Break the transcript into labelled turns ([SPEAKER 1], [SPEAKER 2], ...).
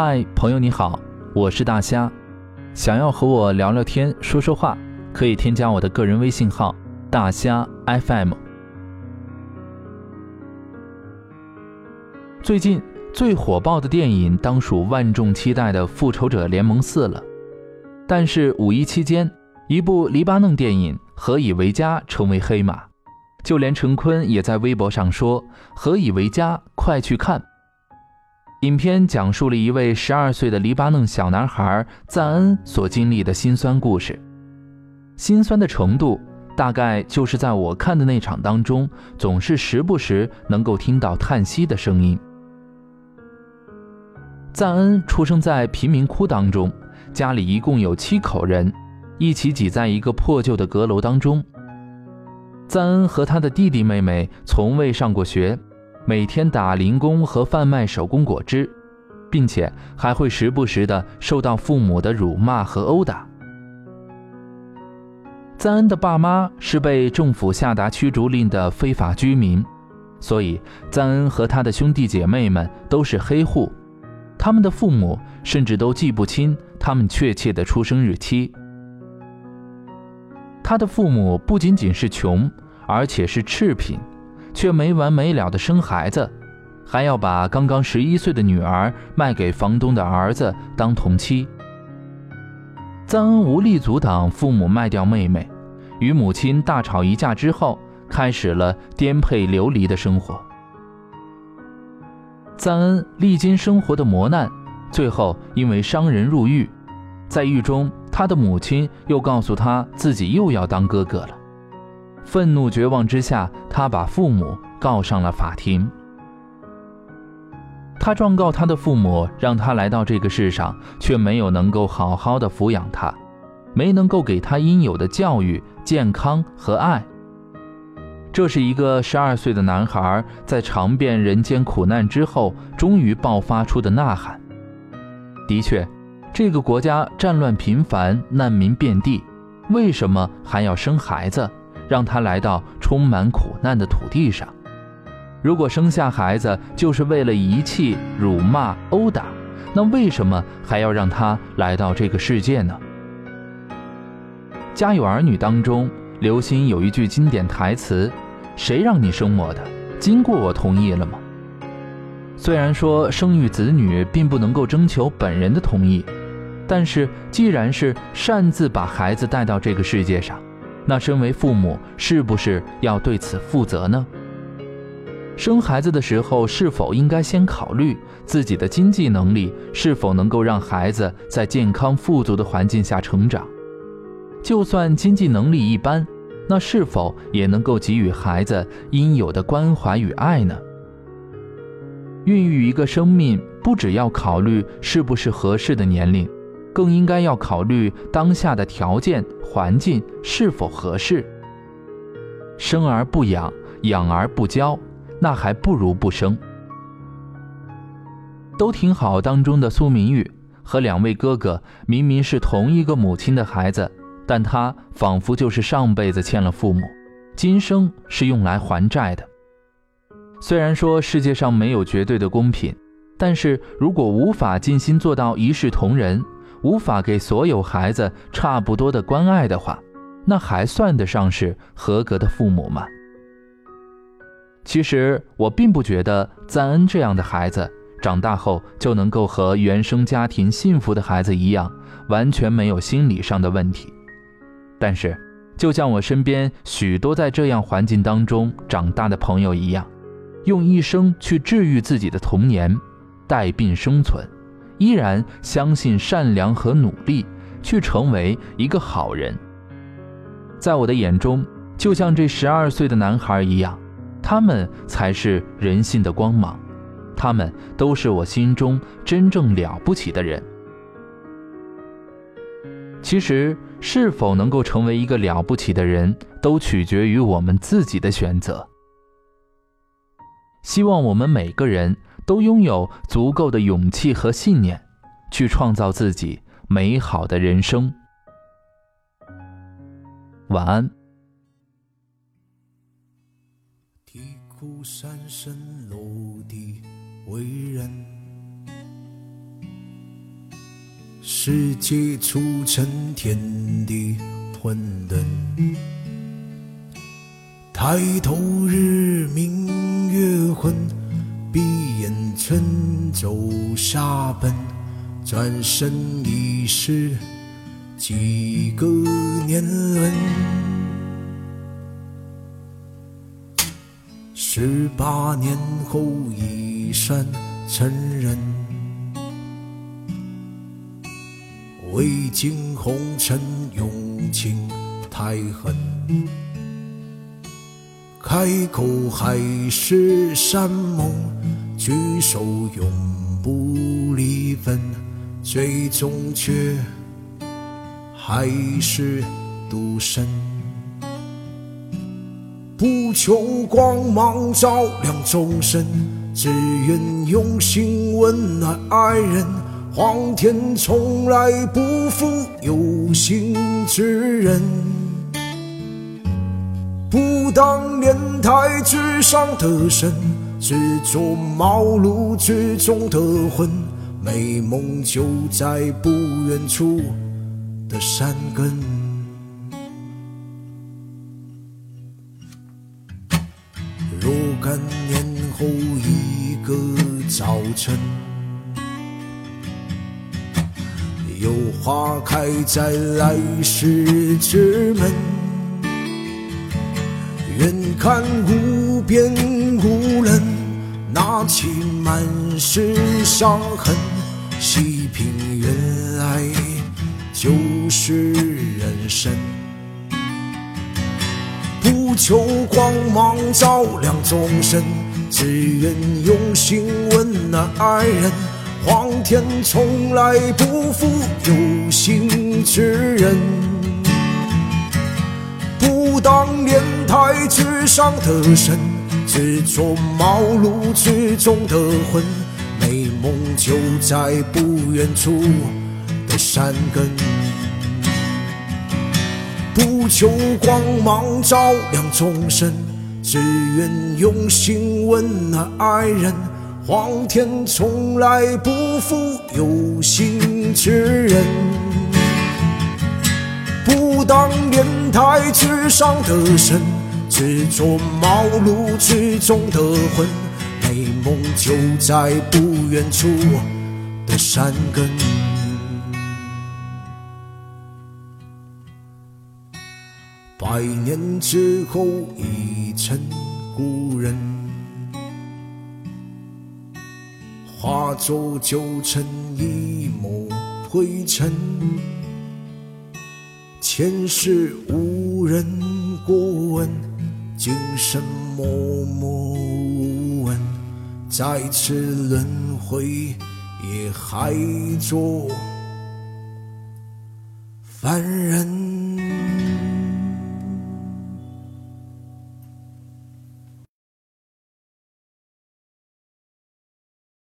[SPEAKER 1] 嗨，朋友你好，我是大虾。想要和我聊聊天、说说话，可以添加我的个人微信号“大虾 FM”。最近最火爆的电影当属万众期待的《复仇者联盟四》了。但是五一期间，一部黎巴嫩电影《何以为家》成为黑马，就连陈坤也在微博上说：“何以为家，快去看！”影片讲述了一位十二岁的黎巴嫩小男孩赞恩所经历的辛酸故事，辛酸的程度大概就是在我看的那场当中，总是时不时能够听到叹息的声音。赞恩出生在贫民窟当中，家里一共有七口人，一起挤在一个破旧的阁楼当中。赞恩和他的弟弟妹妹从未上过学。每天打零工和贩卖手工果汁，并且还会时不时的受到父母的辱骂和殴打。赞恩的爸妈是被政府下达驱逐令的非法居民，所以赞恩和他的兄弟姐妹们都是黑户，他们的父母甚至都记不清他们确切的出生日期。他的父母不仅仅是穷，而且是赤贫。却没完没了的生孩子，还要把刚刚十一岁的女儿卖给房东的儿子当同妻。赞恩无力阻挡父母卖掉妹妹，与母亲大吵一架之后，开始了颠沛流离的生活。赞恩历经生活的磨难，最后因为伤人入狱，在狱中，他的母亲又告诉他自己又要当哥哥了。愤怒绝望之下，他把父母告上了法庭。他状告他的父母，让他来到这个世上，却没有能够好好的抚养他，没能够给他应有的教育、健康和爱。这是一个十二岁的男孩在尝遍人间苦难之后，终于爆发出的呐喊。的确，这个国家战乱频繁，难民遍地，为什么还要生孩子？让他来到充满苦难的土地上。如果生下孩子就是为了遗弃、辱骂、殴打，那为什么还要让他来到这个世界呢？《家有儿女》当中，刘星有一句经典台词：“谁让你生我的？经过我同意了吗？”虽然说生育子女并不能够征求本人的同意，但是既然是擅自把孩子带到这个世界上，那身为父母，是不是要对此负责呢？生孩子的时候，是否应该先考虑自己的经济能力是否能够让孩子在健康富足的环境下成长？就算经济能力一般，那是否也能够给予孩子应有的关怀与爱呢？孕育一个生命，不只要考虑是不是合适的年龄。更应该要考虑当下的条件环境是否合适。生而不养，养而不教，那还不如不生。都挺好当中的苏明玉和两位哥哥明明是同一个母亲的孩子，但他仿佛就是上辈子欠了父母，今生是用来还债的。虽然说世界上没有绝对的公平，但是如果无法尽心做到一视同仁。无法给所有孩子差不多的关爱的话，那还算得上是合格的父母吗？其实我并不觉得赞恩这样的孩子长大后就能够和原生家庭幸福的孩子一样，完全没有心理上的问题。但是，就像我身边许多在这样环境当中长大的朋友一样，用一生去治愈自己的童年，带病生存。依然相信善良和努力，去成为一个好人。在我的眼中，就像这十二岁的男孩一样，他们才是人性的光芒，他们都是我心中真正了不起的人。其实，是否能够成为一个了不起的人，都取决于我们自己的选择。希望我们每个人。都拥有足够的勇气和信念，去创造自己美好的人生。晚安。
[SPEAKER 2] 啼哭三声落地为人，世界促成天地混沌，抬头日明月昏，眼春走沙奔，转身已是几个年轮。十八年后已算成人。未经红尘用情太狠，开口还是山盟，举手永不离分，最终却还是独身。不求光芒照亮众生，只愿用心温暖爱人。皇天从来不负有心之人，不当莲台之上的神，只做茅庐之中的魂。美梦就在不远处的山根。若干年后一个早晨。有花开在来时之门，远看无边，拿起满是伤痕，细品原来就是人生。不求光芒照亮众生，只愿用心温暖爱人。皇天从来不负有心之人，当莲台之上的神，只做茅庐之中的魂。美梦就在不远处的山根，不求光芒照亮众生，只愿用心温暖爱人。皇天从来不负有心之人，当年台之上的神，执着茅庐之中的魂。美梦就在不远处的山根，百年之后已成故人。化作旧尘，一抹灰尘。前世无人过问，今生默默无闻。再次轮回，也还做凡人。